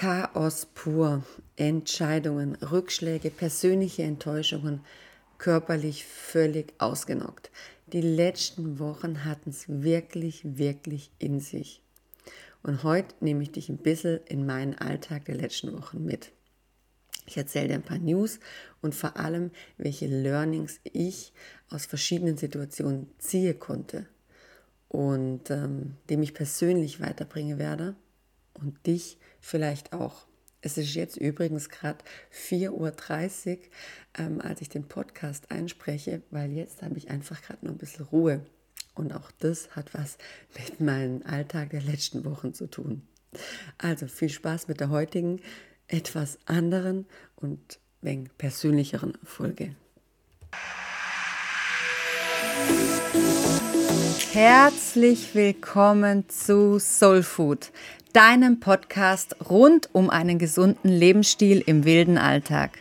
Chaos pur, Entscheidungen, Rückschläge, persönliche Enttäuschungen, körperlich völlig ausgenockt. Die letzten Wochen hatten es wirklich, wirklich in sich. Und heute nehme ich dich ein bisschen in meinen Alltag der letzten Wochen mit. Ich erzähle dir ein paar News und vor allem, welche Learnings ich aus verschiedenen Situationen ziehen konnte und ähm, dem ich persönlich weiterbringen werde und dich vielleicht auch. Es ist jetzt übrigens gerade 4.30 Uhr, ähm, als ich den Podcast einspreche, weil jetzt habe ich einfach gerade noch ein bisschen Ruhe. Und auch das hat was mit meinem Alltag der letzten Wochen zu tun. Also viel Spaß mit der heutigen, etwas anderen und wenig persönlicheren Folge. Herzlich willkommen zu Soul Food, deinem Podcast rund um einen gesunden Lebensstil im wilden Alltag.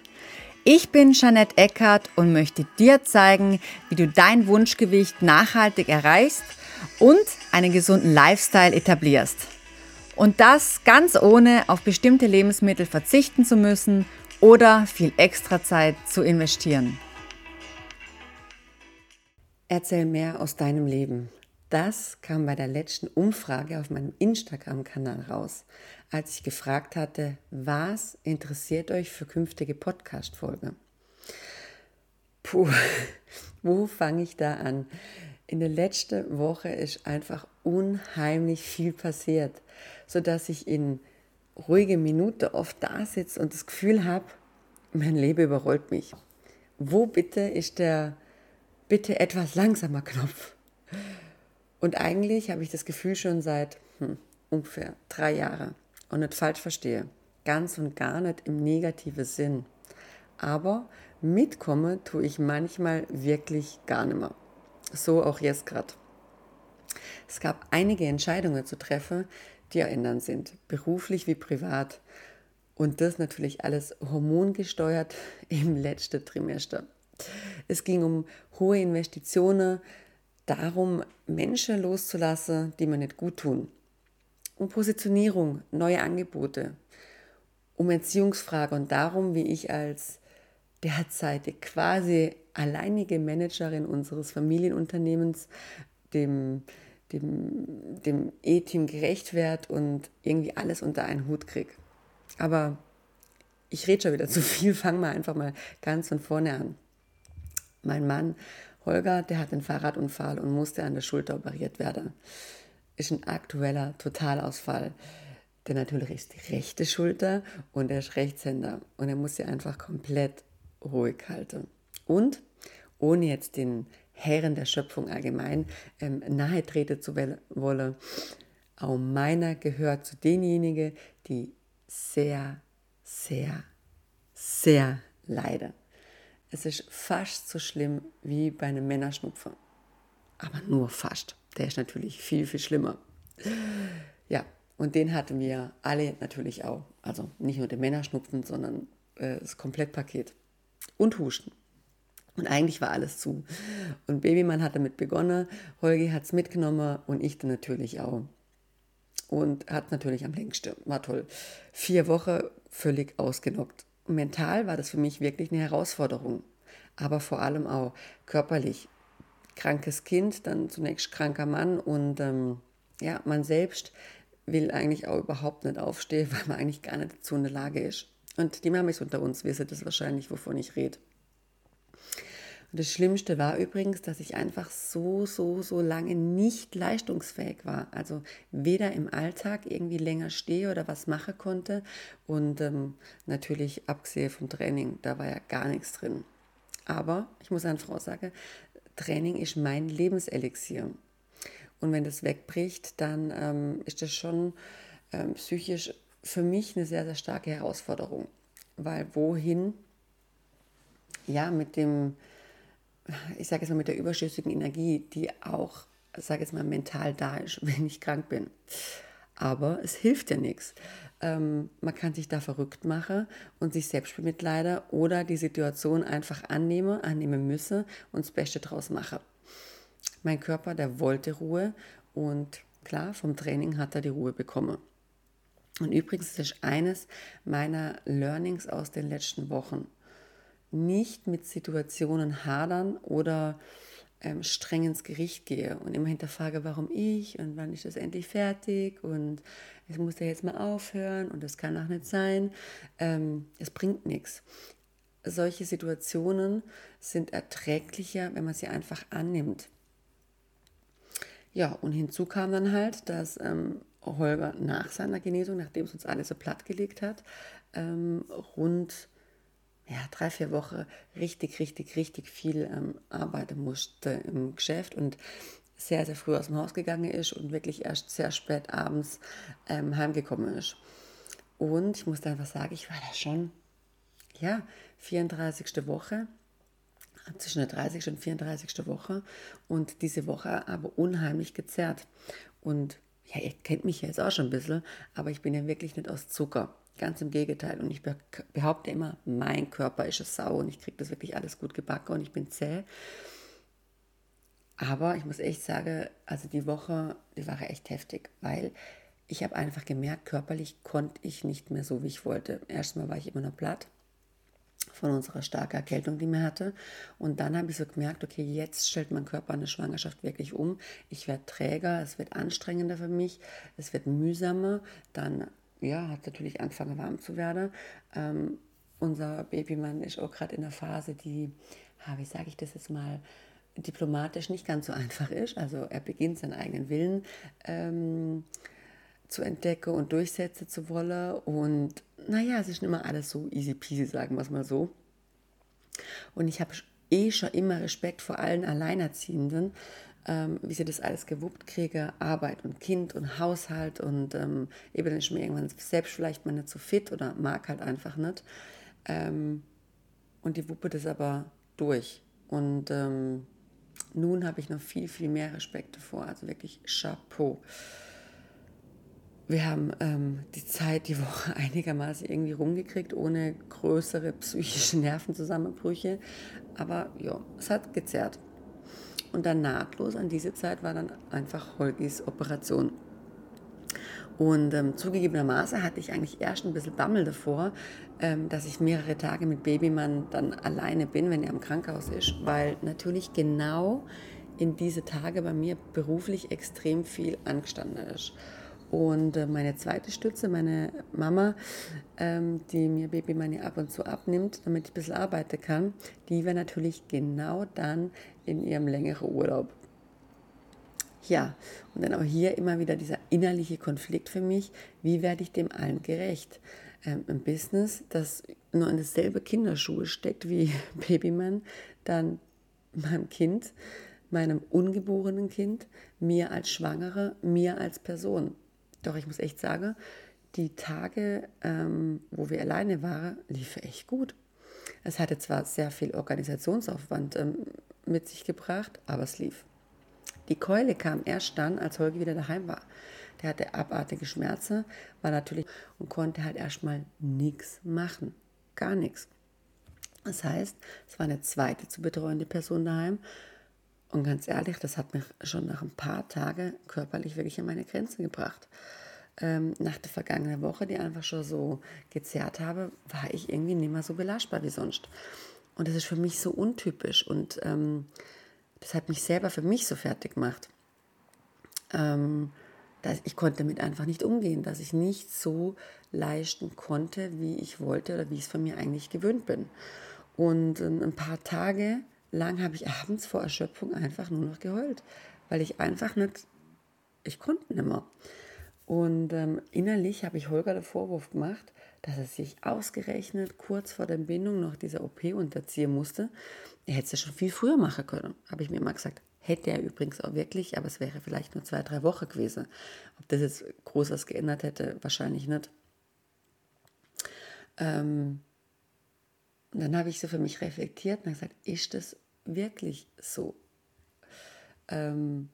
Ich bin Jeanette Eckert und möchte dir zeigen, wie du dein Wunschgewicht nachhaltig erreichst und einen gesunden Lifestyle etablierst. Und das ganz ohne auf bestimmte Lebensmittel verzichten zu müssen oder viel extra Zeit zu investieren. Erzähl mehr aus deinem Leben. Das kam bei der letzten Umfrage auf meinem Instagram-Kanal raus, als ich gefragt hatte, was interessiert euch für künftige Podcast-Folgen? Puh, wo fange ich da an? In der letzten Woche ist einfach unheimlich viel passiert, sodass ich in ruhige Minute oft da sitze und das Gefühl habe, mein Leben überrollt mich. Wo bitte ist der bitte etwas langsamer Knopf? Und eigentlich habe ich das Gefühl schon seit hm, ungefähr drei Jahren und nicht falsch verstehe, ganz und gar nicht im negativen Sinn. Aber mitkommen tue ich manchmal wirklich gar nicht mehr. So auch jetzt gerade. Es gab einige Entscheidungen zu treffen, die erinnern sind, beruflich wie privat. Und das natürlich alles hormongesteuert im letzten Trimester. Es ging um hohe Investitionen, darum, Menschen loszulassen, die mir nicht gut tun. Um Positionierung, neue Angebote, um Erziehungsfrage und darum, wie ich als derzeitig quasi alleinige Managerin unseres Familienunternehmens dem, dem, dem E-Team gerecht werde und irgendwie alles unter einen Hut kriege. Aber ich rede schon wieder zu viel, fangen wir einfach mal ganz von vorne an. Mein Mann Holger, der hat einen Fahrradunfall und musste an der Schulter operiert werden. Ist ein aktueller Totalausfall. Der natürlich ist die rechte Schulter und er ist Rechtshänder und er muss sie einfach komplett ruhig halten. Und ohne jetzt den Herren der Schöpfung allgemein ähm, nahe treten zu wollen, auch meiner gehört zu denjenigen, die sehr, sehr, sehr leiden. Es ist fast so schlimm wie bei einem Männerschnupfen. Aber nur fast. Der ist natürlich viel, viel schlimmer. Ja, und den hatten wir alle natürlich auch. Also nicht nur den Männerschnupfen, sondern äh, das Komplettpaket. Und Husten. Und eigentlich war alles zu. Und Babymann hat damit begonnen, Holgi hat es mitgenommen und ich dann natürlich auch. Und hat natürlich am längsten. War toll. Vier Wochen völlig ausgenockt mental war das für mich wirklich eine Herausforderung, aber vor allem auch körperlich. Krankes Kind, dann zunächst kranker Mann und ähm, ja, man selbst will eigentlich auch überhaupt nicht aufstehen, weil man eigentlich gar nicht dazu in der Lage ist. Und die Mamis unter uns wissen das wahrscheinlich, wovon ich rede. Und das Schlimmste war übrigens, dass ich einfach so, so, so lange nicht leistungsfähig war. Also weder im Alltag irgendwie länger stehe oder was machen konnte. Und ähm, natürlich abgesehen vom Training, da war ja gar nichts drin. Aber ich muss an Frau sagen, Training ist mein Lebenselixier. Und wenn das wegbricht, dann ähm, ist das schon ähm, psychisch für mich eine sehr, sehr starke Herausforderung. Weil wohin, ja, mit dem ich sage jetzt mal mit der überschüssigen Energie, die auch, sage jetzt mal, mental da ist, wenn ich krank bin. Aber es hilft ja nichts. Ähm, man kann sich da verrückt machen und sich selbst bemitleiden oder die Situation einfach annehmen, annehmen müssen und das Beste draus machen. Mein Körper, der wollte Ruhe und klar, vom Training hat er die Ruhe bekommen. Und übrigens ist eines meiner Learnings aus den letzten Wochen. Nicht mit Situationen hadern oder ähm, streng ins Gericht gehe und immer hinterfrage, warum ich und wann ist das endlich fertig und es muss ja jetzt mal aufhören und das kann auch nicht sein. Ähm, es bringt nichts. Solche Situationen sind erträglicher, wenn man sie einfach annimmt. Ja, und hinzu kam dann halt, dass ähm, Holger nach seiner Genesung, nachdem es uns alle so plattgelegt hat, ähm, rund ja, drei, vier Wochen richtig, richtig, richtig viel ähm, arbeiten musste im Geschäft und sehr, sehr früh aus dem Haus gegangen ist und wirklich erst sehr spät abends ähm, heimgekommen ist. Und ich muss einfach sagen, ich war da schon, ja, 34. Woche, zwischen der 30. und 34. Woche und diese Woche aber unheimlich gezerrt. Und ja, ihr kennt mich ja jetzt auch schon ein bisschen, aber ich bin ja wirklich nicht aus Zucker. Ganz im Gegenteil. Und ich behaupte immer, mein Körper ist eine Sau und ich kriege das wirklich alles gut gebacken und ich bin zäh. Aber ich muss echt sagen, also die Woche, die war echt heftig, weil ich habe einfach gemerkt, körperlich konnte ich nicht mehr so, wie ich wollte. Erstmal war ich immer noch platt von unserer starken Erkältung, die mir hatte. Und dann habe ich so gemerkt, okay, jetzt stellt mein Körper eine Schwangerschaft wirklich um. Ich werde träger, es wird anstrengender für mich, es wird mühsamer. Dann ja, hat natürlich angefangen warm zu werden. Ähm, unser Babymann ist auch gerade in der Phase, die, wie sage ich das jetzt mal, diplomatisch nicht ganz so einfach ist. Also er beginnt seinen eigenen Willen ähm, zu entdecken und durchsetzen zu wollen. Und naja, es ist nicht immer alles so easy peasy, sagen wir es mal so. Und ich habe eh schon immer Respekt vor allen Alleinerziehenden, ähm, wie sie das alles gewuppt kriege, Arbeit und Kind und Haushalt und ähm, eben ist mir irgendwann selbst vielleicht mal nicht so fit oder mag halt einfach nicht. Ähm, und die wuppe das aber durch. Und ähm, nun habe ich noch viel, viel mehr Respekt davor. Also wirklich Chapeau. Wir haben ähm, die Zeit, die Woche einigermaßen irgendwie rumgekriegt, ohne größere psychische Nervenzusammenbrüche. Aber ja, es hat gezerrt. Und dann nahtlos an diese Zeit war dann einfach Holgis Operation. Und ähm, zugegebenermaßen hatte ich eigentlich erst ein bisschen Bammel davor, ähm, dass ich mehrere Tage mit Babymann dann alleine bin, wenn er im Krankenhaus ist, weil natürlich genau in diese Tage bei mir beruflich extrem viel angestanden ist. Und äh, meine zweite Stütze, meine Mama, ähm, die mir Babymann ab und zu abnimmt, damit ich ein bisschen arbeiten kann, die wäre natürlich genau dann in ihrem längeren Urlaub. Ja, und dann auch hier immer wieder dieser innerliche Konflikt für mich, wie werde ich dem allen gerecht? Ähm, Ein Business, das nur in dasselbe Kinderschuhe steckt wie Babyman, dann meinem Kind, meinem ungeborenen Kind, mir als Schwangere, mir als Person. Doch ich muss echt sagen, die Tage, ähm, wo wir alleine waren, liefen echt gut. Es hatte zwar sehr viel Organisationsaufwand ähm, mit sich gebracht, aber es lief. Die Keule kam erst dann, als Holger wieder daheim war. Der hatte abartige Schmerzen, war natürlich und konnte halt erstmal nichts machen. Gar nichts. Das heißt, es war eine zweite zu betreuende Person daheim. Und ganz ehrlich, das hat mich schon nach ein paar Tagen körperlich wirklich an meine Grenzen gebracht. Ähm, nach der vergangenen Woche, die einfach schon so gezerrt habe, war ich irgendwie nicht mehr so belastbar wie sonst. Und das ist für mich so untypisch. Und ähm, das hat mich selber für mich so fertig gemacht. Ähm, dass ich konnte damit einfach nicht umgehen, dass ich nicht so leisten konnte, wie ich wollte oder wie ich es von mir eigentlich gewöhnt bin. Und ähm, ein paar Tage lang habe ich abends vor Erschöpfung einfach nur noch geheult, weil ich einfach nicht, ich konnte nicht mehr. Und ähm, innerlich habe ich Holger den Vorwurf gemacht, dass er sich ausgerechnet kurz vor der Entbindung noch dieser OP unterziehen musste. Er hätte es ja schon viel früher machen können, habe ich mir immer gesagt. Hätte er übrigens auch wirklich, aber es wäre vielleicht nur zwei, drei Wochen gewesen. Ob das jetzt groß was geändert hätte, wahrscheinlich nicht. Ähm, und dann habe ich so für mich reflektiert und gesagt, ist das wirklich so? Ähm,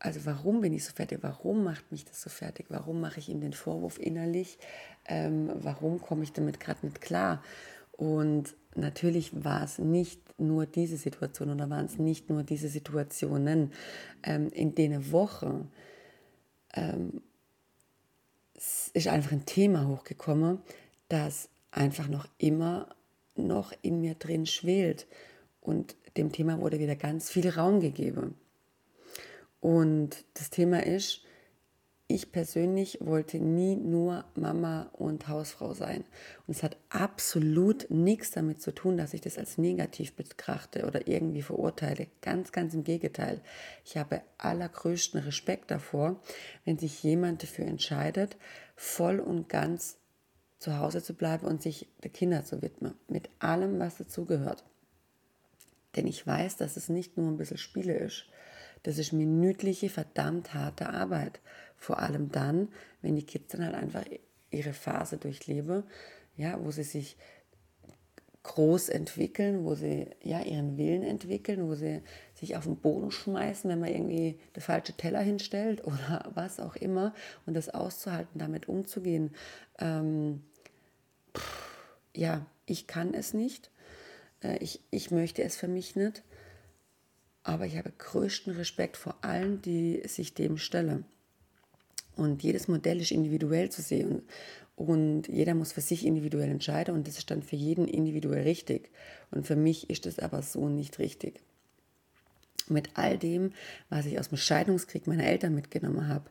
also warum bin ich so fertig? Warum macht mich das so fertig? Warum mache ich ihm den Vorwurf innerlich? Ähm, warum komme ich damit gerade nicht klar? Und natürlich war es nicht nur diese Situation oder waren es nicht nur diese Situationen. Ähm, in denen Wochen ähm, ist einfach ein Thema hochgekommen, das einfach noch immer noch in mir drin schwelt. Und dem Thema wurde wieder ganz viel Raum gegeben. Und das Thema ist, ich persönlich wollte nie nur Mama und Hausfrau sein. Und es hat absolut nichts damit zu tun, dass ich das als negativ betrachte oder irgendwie verurteile. Ganz, ganz im Gegenteil. Ich habe allergrößten Respekt davor, wenn sich jemand dafür entscheidet, voll und ganz zu Hause zu bleiben und sich der Kinder zu widmen. Mit allem, was dazugehört. Denn ich weiß, dass es nicht nur ein bisschen Spiele ist. Das ist minütliche, verdammt harte Arbeit. Vor allem dann, wenn die Kids dann halt einfach ihre Phase durchleben, ja, wo sie sich groß entwickeln, wo sie ja ihren Willen entwickeln, wo sie sich auf den Boden schmeißen, wenn man irgendwie den falschen Teller hinstellt oder was auch immer und das auszuhalten, damit umzugehen. Ähm, ja, ich kann es nicht. Äh, ich, ich möchte es für mich nicht. Aber ich habe größten Respekt vor allen, die sich dem stellen. Und jedes Modell ist individuell zu sehen. Und jeder muss für sich individuell entscheiden und das ist dann für jeden individuell richtig. Und für mich ist das aber so nicht richtig mit all dem, was ich aus dem Scheidungskrieg meiner Eltern mitgenommen habe,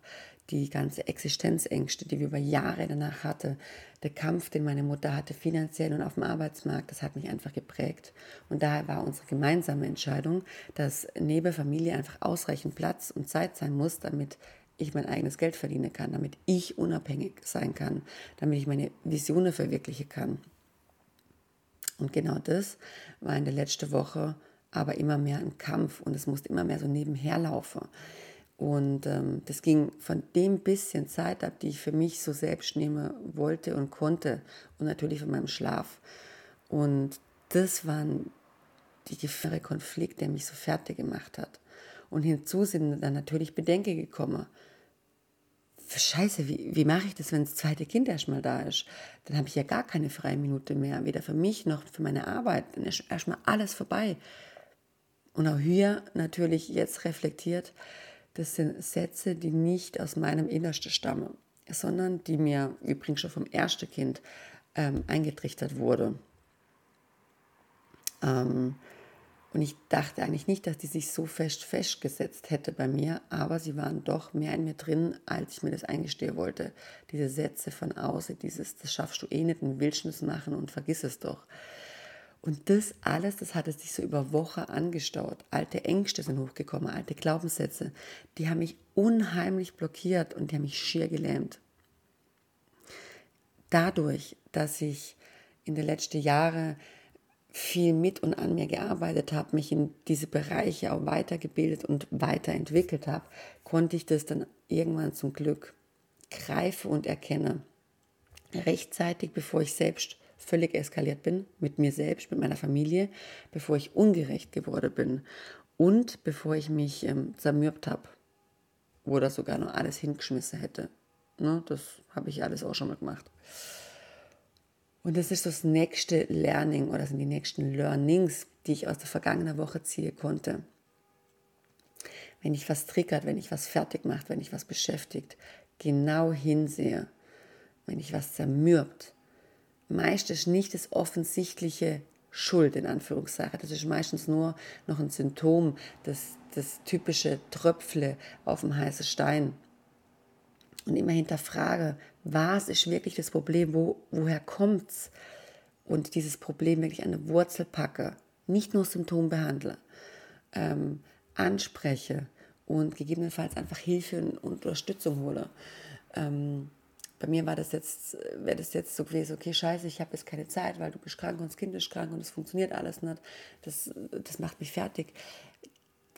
die ganze Existenzängste, die wir über Jahre danach hatte, der Kampf, den meine Mutter hatte, finanziell und auf dem Arbeitsmarkt, das hat mich einfach geprägt. Und daher war unsere gemeinsame Entscheidung, dass neben Familie einfach ausreichend Platz und Zeit sein muss, damit ich mein eigenes Geld verdienen kann, damit ich unabhängig sein kann, damit ich meine Visionen verwirklichen kann. Und genau das war in der letzten Woche aber immer mehr ein Kampf und es musste immer mehr so nebenher laufen. Und ähm, das ging von dem bisschen Zeit ab, die ich für mich so selbst nehmen wollte und konnte und natürlich von meinem Schlaf. Und das waren die gefährliche Konflikt, der mich so fertig gemacht hat. Und hinzu sind dann natürlich Bedenken gekommen. Scheiße, wie, wie mache ich das, wenn das zweite Kind erstmal da ist? Dann habe ich ja gar keine freie Minute mehr, weder für mich noch für meine Arbeit. Dann ist erstmal alles vorbei. Und auch hier natürlich jetzt reflektiert, das sind Sätze, die nicht aus meinem Innersten stammen, sondern die mir übrigens schon vom ersten Kind ähm, eingetrichtert wurde. Ähm, und ich dachte eigentlich nicht, dass die sich so fest festgesetzt hätte bei mir, aber sie waren doch mehr in mir drin, als ich mir das eingestehen wollte. Diese Sätze von außen, dieses, das schaffst du eh nicht, ein Wildschnitt machen und vergiss es doch. Und das alles, das hat es sich so über Wochen angestaut. Alte Ängste sind hochgekommen, alte Glaubenssätze, die haben mich unheimlich blockiert und die haben mich schier gelähmt. Dadurch, dass ich in den letzten Jahren viel mit und an mir gearbeitet habe, mich in diese Bereiche auch weitergebildet und weiterentwickelt habe, konnte ich das dann irgendwann zum Glück greifen und erkennen. Rechtzeitig, bevor ich selbst völlig eskaliert bin mit mir selbst, mit meiner Familie, bevor ich ungerecht geworden bin und bevor ich mich ähm, zermürbt habe oder sogar noch alles hingeschmissen hätte. Ne, das habe ich alles auch schon mal gemacht. Und das ist das nächste Learning oder sind die nächsten Learnings, die ich aus der vergangenen Woche ziehen konnte. Wenn ich was triggert, wenn ich was fertig macht, wenn ich was beschäftigt, genau hinsehe, wenn ich was zermürbt, meist ist nicht das offensichtliche Schuld in Anführungszeichen. Das ist meistens nur noch ein Symptom, das, das typische Tröpfle auf dem heißen Stein. Und immer hinterfrage, was ist wirklich das Problem, wo, woher es? Und dieses Problem wirklich an eine Wurzel packe, nicht nur Symptom behandle, ähm, anspreche und gegebenenfalls einfach Hilfe und Unterstützung hole. Ähm, bei mir war das jetzt, wäre das jetzt so gewesen, okay, scheiße, ich habe jetzt keine Zeit, weil du bist krank und das Kind ist krank und es funktioniert alles nicht. Das, das macht mich fertig.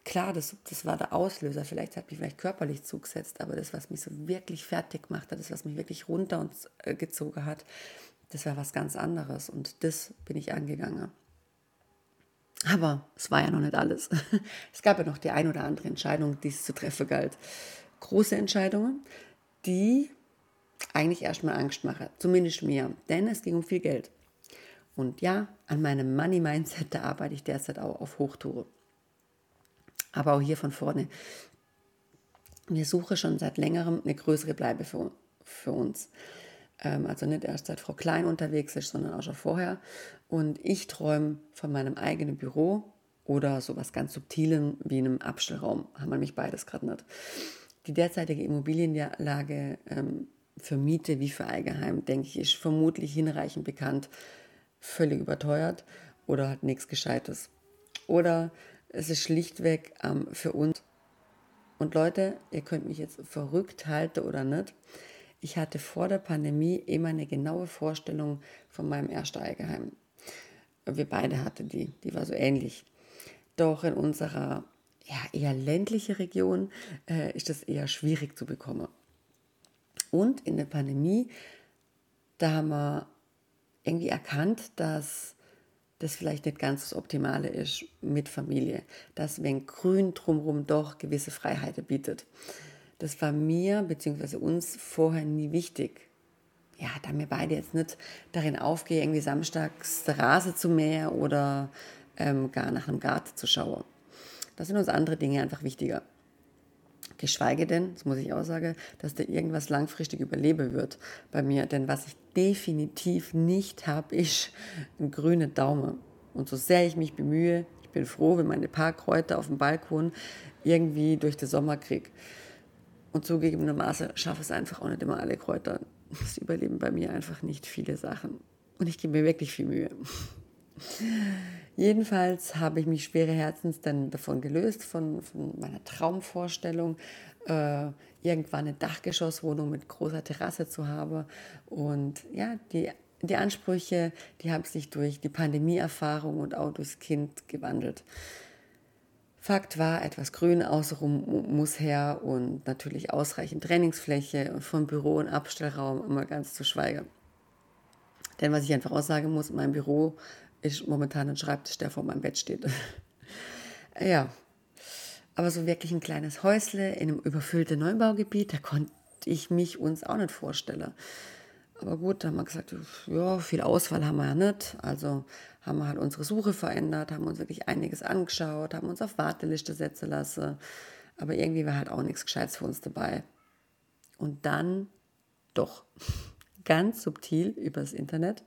Klar, das, das war der Auslöser. Vielleicht hat mich vielleicht körperlich zugesetzt, aber das, was mich so wirklich fertig macht, das, was mich wirklich runter und äh, hat, das war was ganz anderes. Und das bin ich angegangen. Aber es war ja noch nicht alles. Es gab ja noch die ein oder andere Entscheidung, die es zu treffen galt. Große Entscheidungen, die eigentlich erstmal Angst mache, zumindest mir, denn es ging um viel Geld. Und ja, an meinem Money-Mindset, da arbeite ich derzeit auch auf Hochtouren. Aber auch hier von vorne. Wir suchen schon seit längerem eine größere Bleibe für, für uns. Ähm, also nicht erst seit Frau Klein unterwegs ist, sondern auch schon vorher. Und ich träume von meinem eigenen Büro oder so was ganz Subtilem wie einem Abstellraum. Haben wir nämlich beides gerade nicht. Die derzeitige Immobilienlage ähm, für Miete wie für Eigenheim, denke ich, ist vermutlich hinreichend bekannt, völlig überteuert oder hat nichts Gescheites. Oder es ist schlichtweg ähm, für uns. Und Leute, ihr könnt mich jetzt verrückt halten oder nicht. Ich hatte vor der Pandemie immer eine genaue Vorstellung von meinem ersten Eigenheim. Wir beide hatten die, die war so ähnlich. Doch in unserer ja, eher ländlichen Region äh, ist das eher schwierig zu bekommen. Und in der Pandemie, da haben wir irgendwie erkannt, dass das vielleicht nicht ganz das Optimale ist mit Familie, dass wenn Grün drumherum doch gewisse Freiheiten bietet. Das war mir bzw. uns vorher nie wichtig. Ja, da mir beide jetzt nicht darin aufgehen, irgendwie samstags der Rase zu mähen oder ähm, gar nach einem Garten zu schauen. Da sind uns andere Dinge einfach wichtiger. Geschweige denn, das muss ich auch sagen, dass da irgendwas langfristig überleben wird bei mir. Denn was ich definitiv nicht habe, ist ein grüner Daumen. Und so sehr ich mich bemühe, ich bin froh, wenn meine paar Kräuter auf dem Balkon irgendwie durch den Sommer kriege. Und zugegebenermaßen schaffe es einfach auch nicht immer alle Kräuter. Es überleben bei mir einfach nicht viele Sachen. Und ich gebe mir wirklich viel Mühe. Jedenfalls habe ich mich schwere Herzens dann davon gelöst, von, von meiner Traumvorstellung, äh, irgendwann eine Dachgeschosswohnung mit großer Terrasse zu haben. Und ja, die, die Ansprüche, die haben sich durch die Pandemieerfahrung und auch durchs Kind gewandelt. Fakt war, etwas Grün außenrum muss her und natürlich ausreichend Trainingsfläche und vom Büro und Abstellraum immer ganz zu schweigen. Denn was ich einfach auch sagen muss, mein Büro ist momentan ein Schreibtisch, der vor meinem Bett steht. ja, aber so wirklich ein kleines Häusle in einem überfüllten Neubaugebiet, da konnte ich mich uns auch nicht vorstellen. Aber gut, da haben wir gesagt, ja, viel Auswahl haben wir ja nicht. Also haben wir halt unsere Suche verändert, haben uns wirklich einiges angeschaut, haben uns auf Warteliste setzen lassen. Aber irgendwie war halt auch nichts Gescheites für uns dabei. Und dann doch, ganz subtil übers Internet,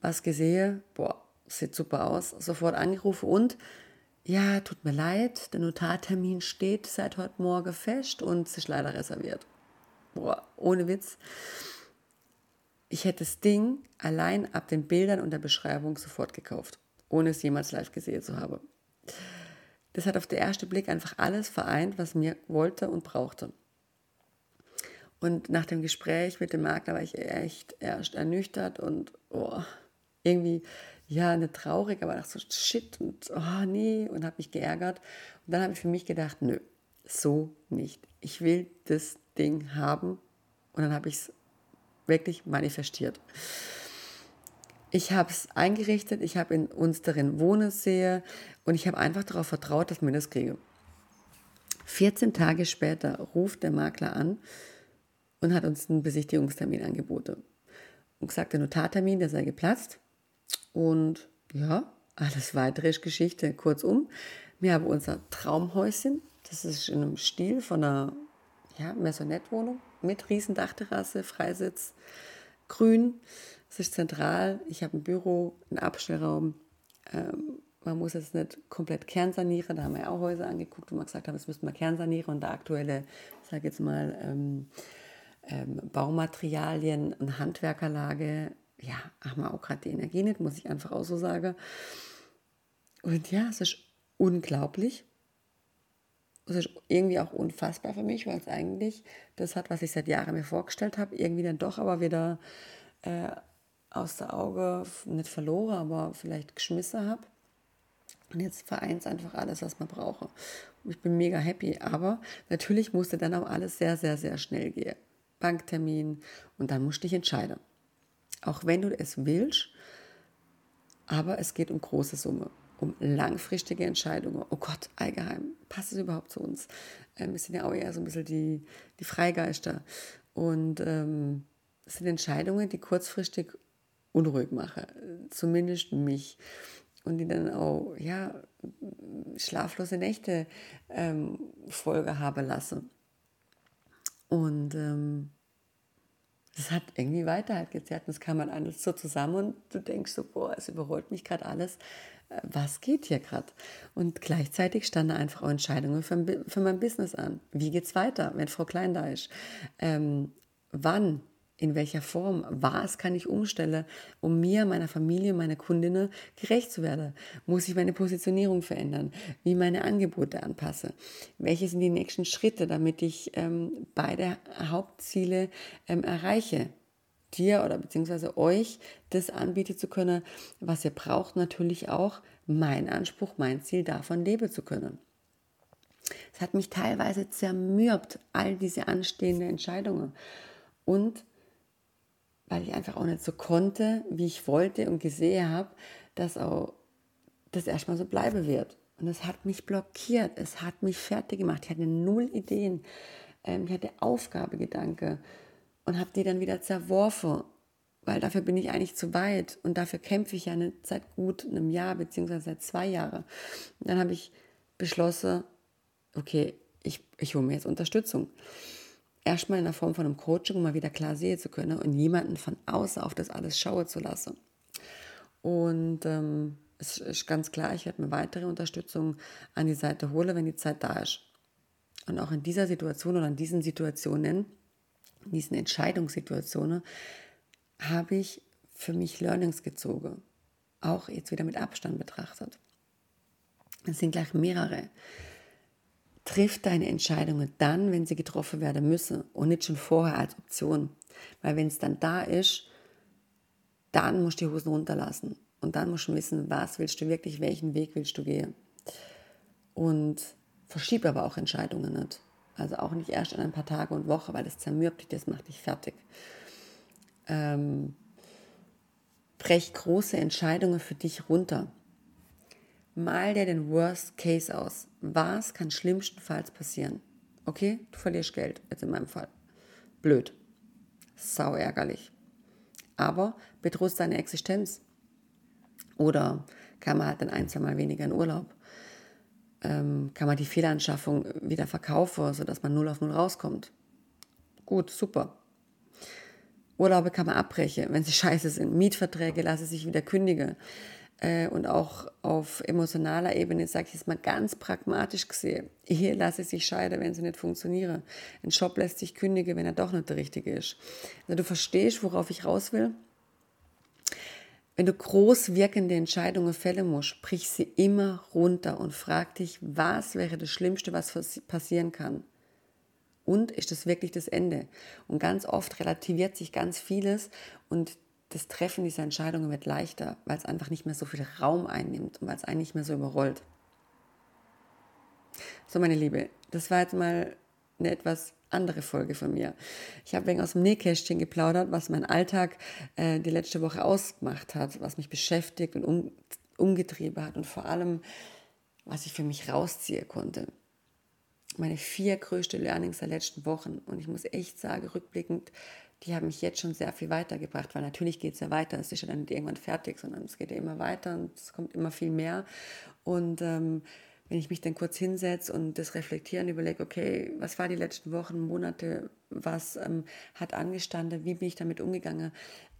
was gesehen, boah, sieht super aus, sofort angerufen und ja, tut mir leid, der Notartermin steht seit heute Morgen fest und ist leider reserviert. Boah, ohne Witz. Ich hätte das Ding allein ab den Bildern und der Beschreibung sofort gekauft, ohne es jemals live gesehen zu haben. Das hat auf den ersten Blick einfach alles vereint, was mir wollte und brauchte. Und nach dem Gespräch mit dem Makler war ich echt erst ernüchtert und oh, irgendwie, ja, nicht traurig, aber dachte so, shit und oh nee, und habe mich geärgert. Und dann habe ich für mich gedacht, nö, so nicht. Ich will das Ding haben. Und dann habe ich es wirklich manifestiert. Ich habe es eingerichtet, ich habe in uns darin wohnen sehe und ich habe einfach darauf vertraut, dass wir das kriege. 14 Tage später ruft der Makler an und hat uns einen Besichtigungstermin angeboten. Und gesagt, der Notartermin, der sei geplatzt. Und ja, alles weitere ist Geschichte. Kurzum, wir haben unser Traumhäuschen. Das ist in einem Stil von einer ja, Maisonette-Wohnung mit Riesendachterrasse, Freisitz, grün. Es ist zentral. Ich habe ein Büro, einen Abstellraum. Ähm, man muss jetzt nicht komplett kernsanieren. Da haben wir ja auch Häuser angeguckt, wo wir gesagt haben, das müssten wir kernsanieren. Und der aktuelle, ich sage jetzt mal, ähm, ähm, Baumaterialien und Handwerkerlage ja, haben wir auch gerade die Energie nicht, muss ich einfach auch so sagen. Und ja, es ist unglaublich. Es ist irgendwie auch unfassbar für mich, weil es eigentlich das hat, was ich seit Jahren mir vorgestellt habe, irgendwie dann doch aber wieder äh, aus der Auge nicht verloren, aber vielleicht geschmissen habe. Und jetzt vereint es einfach alles, was man brauche. Ich bin mega happy, aber natürlich musste dann auch alles sehr, sehr, sehr schnell gehen. Banktermin und dann musste ich entscheiden auch wenn du es willst. Aber es geht um große Summe, um langfristige Entscheidungen. Oh Gott, Eigenheim, passt es überhaupt zu uns? Ähm, wir sind ja auch eher so ein bisschen die, die Freigeister. Und ähm, es sind Entscheidungen, die kurzfristig unruhig machen, zumindest mich. Und die dann auch, ja, schlaflose Nächte ähm, Folge haben lassen. Und ähm, das hat irgendwie Weiterheit gezerrt. Das kann man alles so zusammen und du denkst so, boah, es überrollt mich gerade alles. Äh, was geht hier gerade? Und gleichzeitig standen einfach auch Entscheidungen für, für mein Business an. Wie geht's weiter, wenn Frau Klein da ist? Ähm, wann? In welcher Form, was kann ich umstellen, um mir, meiner Familie, meiner Kundinnen gerecht zu werden? Muss ich meine Positionierung verändern? Wie meine Angebote anpasse? Welche sind die nächsten Schritte, damit ich ähm, beide Hauptziele ähm, erreiche? Dir oder beziehungsweise euch das anbieten zu können, was ihr braucht, natürlich auch mein Anspruch, mein Ziel davon leben zu können. Es hat mich teilweise zermürbt, all diese anstehenden Entscheidungen. Und weil ich einfach auch nicht so konnte, wie ich wollte und gesehen habe, dass auch das erstmal so bleiben wird. Und es hat mich blockiert, es hat mich fertig gemacht. Ich hatte null Ideen, ähm, ich hatte Aufgabegedanke und habe die dann wieder zerworfen, weil dafür bin ich eigentlich zu weit und dafür kämpfe ich ja nicht seit gut einem Jahr beziehungsweise seit zwei Jahren. Und dann habe ich beschlossen, okay, ich, ich hole mir jetzt Unterstützung erstmal in der Form von einem Coaching, mal wieder klar sehen zu können und jemanden von außen auf das alles schauen zu lassen. Und ähm, es ist ganz klar, ich werde mir weitere Unterstützung an die Seite holen, wenn die Zeit da ist. Und auch in dieser Situation oder in diesen Situationen, in diesen Entscheidungssituationen, habe ich für mich Learnings gezogen. Auch jetzt wieder mit Abstand betrachtet. Es sind gleich mehrere. Triff deine Entscheidungen dann, wenn sie getroffen werden müssen und nicht schon vorher als Option. Weil wenn es dann da ist, dann musst du die Hosen runterlassen. Und dann musst du wissen, was willst du wirklich, welchen Weg willst du gehen. Und verschieb aber auch Entscheidungen nicht. Also auch nicht erst in ein paar Tage und Wochen, weil das zermürbt dich, das macht dich fertig. Ähm, brech große Entscheidungen für dich runter. Mal dir den Worst Case aus. Was kann schlimmstenfalls passieren? Okay, du verlierst Geld, jetzt in meinem Fall. Blöd. Sau ärgerlich. Aber bedrohst deine Existenz. Oder kann man halt dann ein, zwei Mal weniger in Urlaub. Ähm, kann man die Fehlanschaffung wieder verkaufen, sodass man null auf null rauskommt. Gut, super. Urlaube kann man abbrechen, wenn sie scheiße sind. Mietverträge lasse sich wieder kündigen äh, und auch auf emotionaler Ebene, sage ich es mal ganz pragmatisch gesehen, hier lasse ich sich scheiden, wenn sie nicht funktionieren. Ein Job lässt sich kündigen, wenn er doch nicht der richtige ist. Also du verstehst, worauf ich raus will. Wenn du groß wirkende Entscheidungen fällen musst, brich sie immer runter und frag dich, was wäre das Schlimmste, was passieren kann? Und ist das wirklich das Ende? Und ganz oft relativiert sich ganz vieles und das Treffen dieser Entscheidungen wird leichter, weil es einfach nicht mehr so viel Raum einnimmt und weil es einen nicht mehr so überrollt. So, meine Liebe, das war jetzt mal eine etwas andere Folge von mir. Ich habe wegen aus dem Nähkästchen geplaudert, was mein Alltag äh, die letzte Woche ausgemacht hat, was mich beschäftigt und um, umgetrieben hat und vor allem, was ich für mich rausziehen konnte. Meine vier größte Learnings der letzten Wochen. Und ich muss echt sagen, rückblickend, die haben mich jetzt schon sehr viel weitergebracht, weil natürlich geht es ja weiter, es ist ja dann nicht irgendwann fertig, sondern es geht ja immer weiter und es kommt immer viel mehr. Und ähm, wenn ich mich dann kurz hinsetze und das reflektieren überlege, okay, was war die letzten Wochen, Monate, was ähm, hat angestanden, wie bin ich damit umgegangen,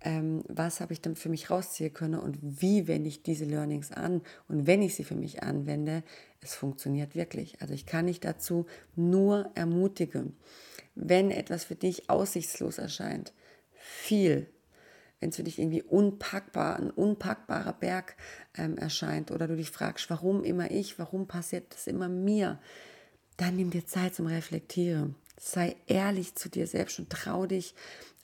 ähm, was habe ich dann für mich rausziehen können und wie wende ich diese Learnings an und wenn ich sie für mich anwende, es funktioniert wirklich. Also ich kann dich dazu nur ermutigen wenn etwas für dich aussichtslos erscheint, viel, wenn es für dich irgendwie unpackbar, ein unpackbarer Berg ähm, erscheint oder du dich fragst, warum immer ich, warum passiert das immer mir, dann nimm dir Zeit zum Reflektieren. Sei ehrlich zu dir selbst und trau dich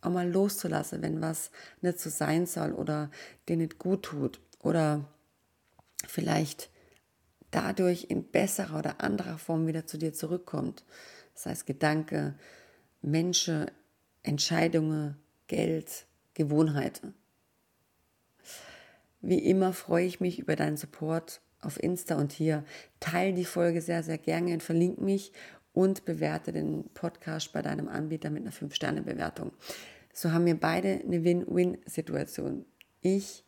auch mal loszulassen, wenn was nicht so sein soll oder dir nicht gut tut oder vielleicht dadurch in besserer oder anderer Form wieder zu dir zurückkommt. Das heißt Gedanke, Menschen, Entscheidungen, Geld, Gewohnheiten. Wie immer freue ich mich über deinen Support auf Insta und hier. Teile die Folge sehr, sehr gerne und verlinke mich und bewerte den Podcast bei deinem Anbieter mit einer 5-Sterne-Bewertung. So haben wir beide eine Win-Win-Situation. Ich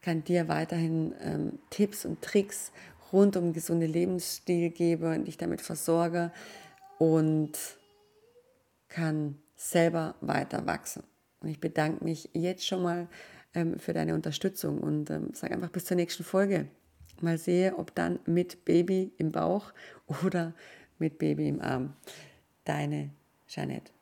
kann dir weiterhin ähm, Tipps und Tricks rund um gesunde Lebensstil geben und dich damit versorge und kann selber weiter wachsen. Und ich bedanke mich jetzt schon mal ähm, für deine Unterstützung und ähm, sage einfach bis zur nächsten Folge. Mal sehe, ob dann mit Baby im Bauch oder mit Baby im Arm. Deine Jeanette.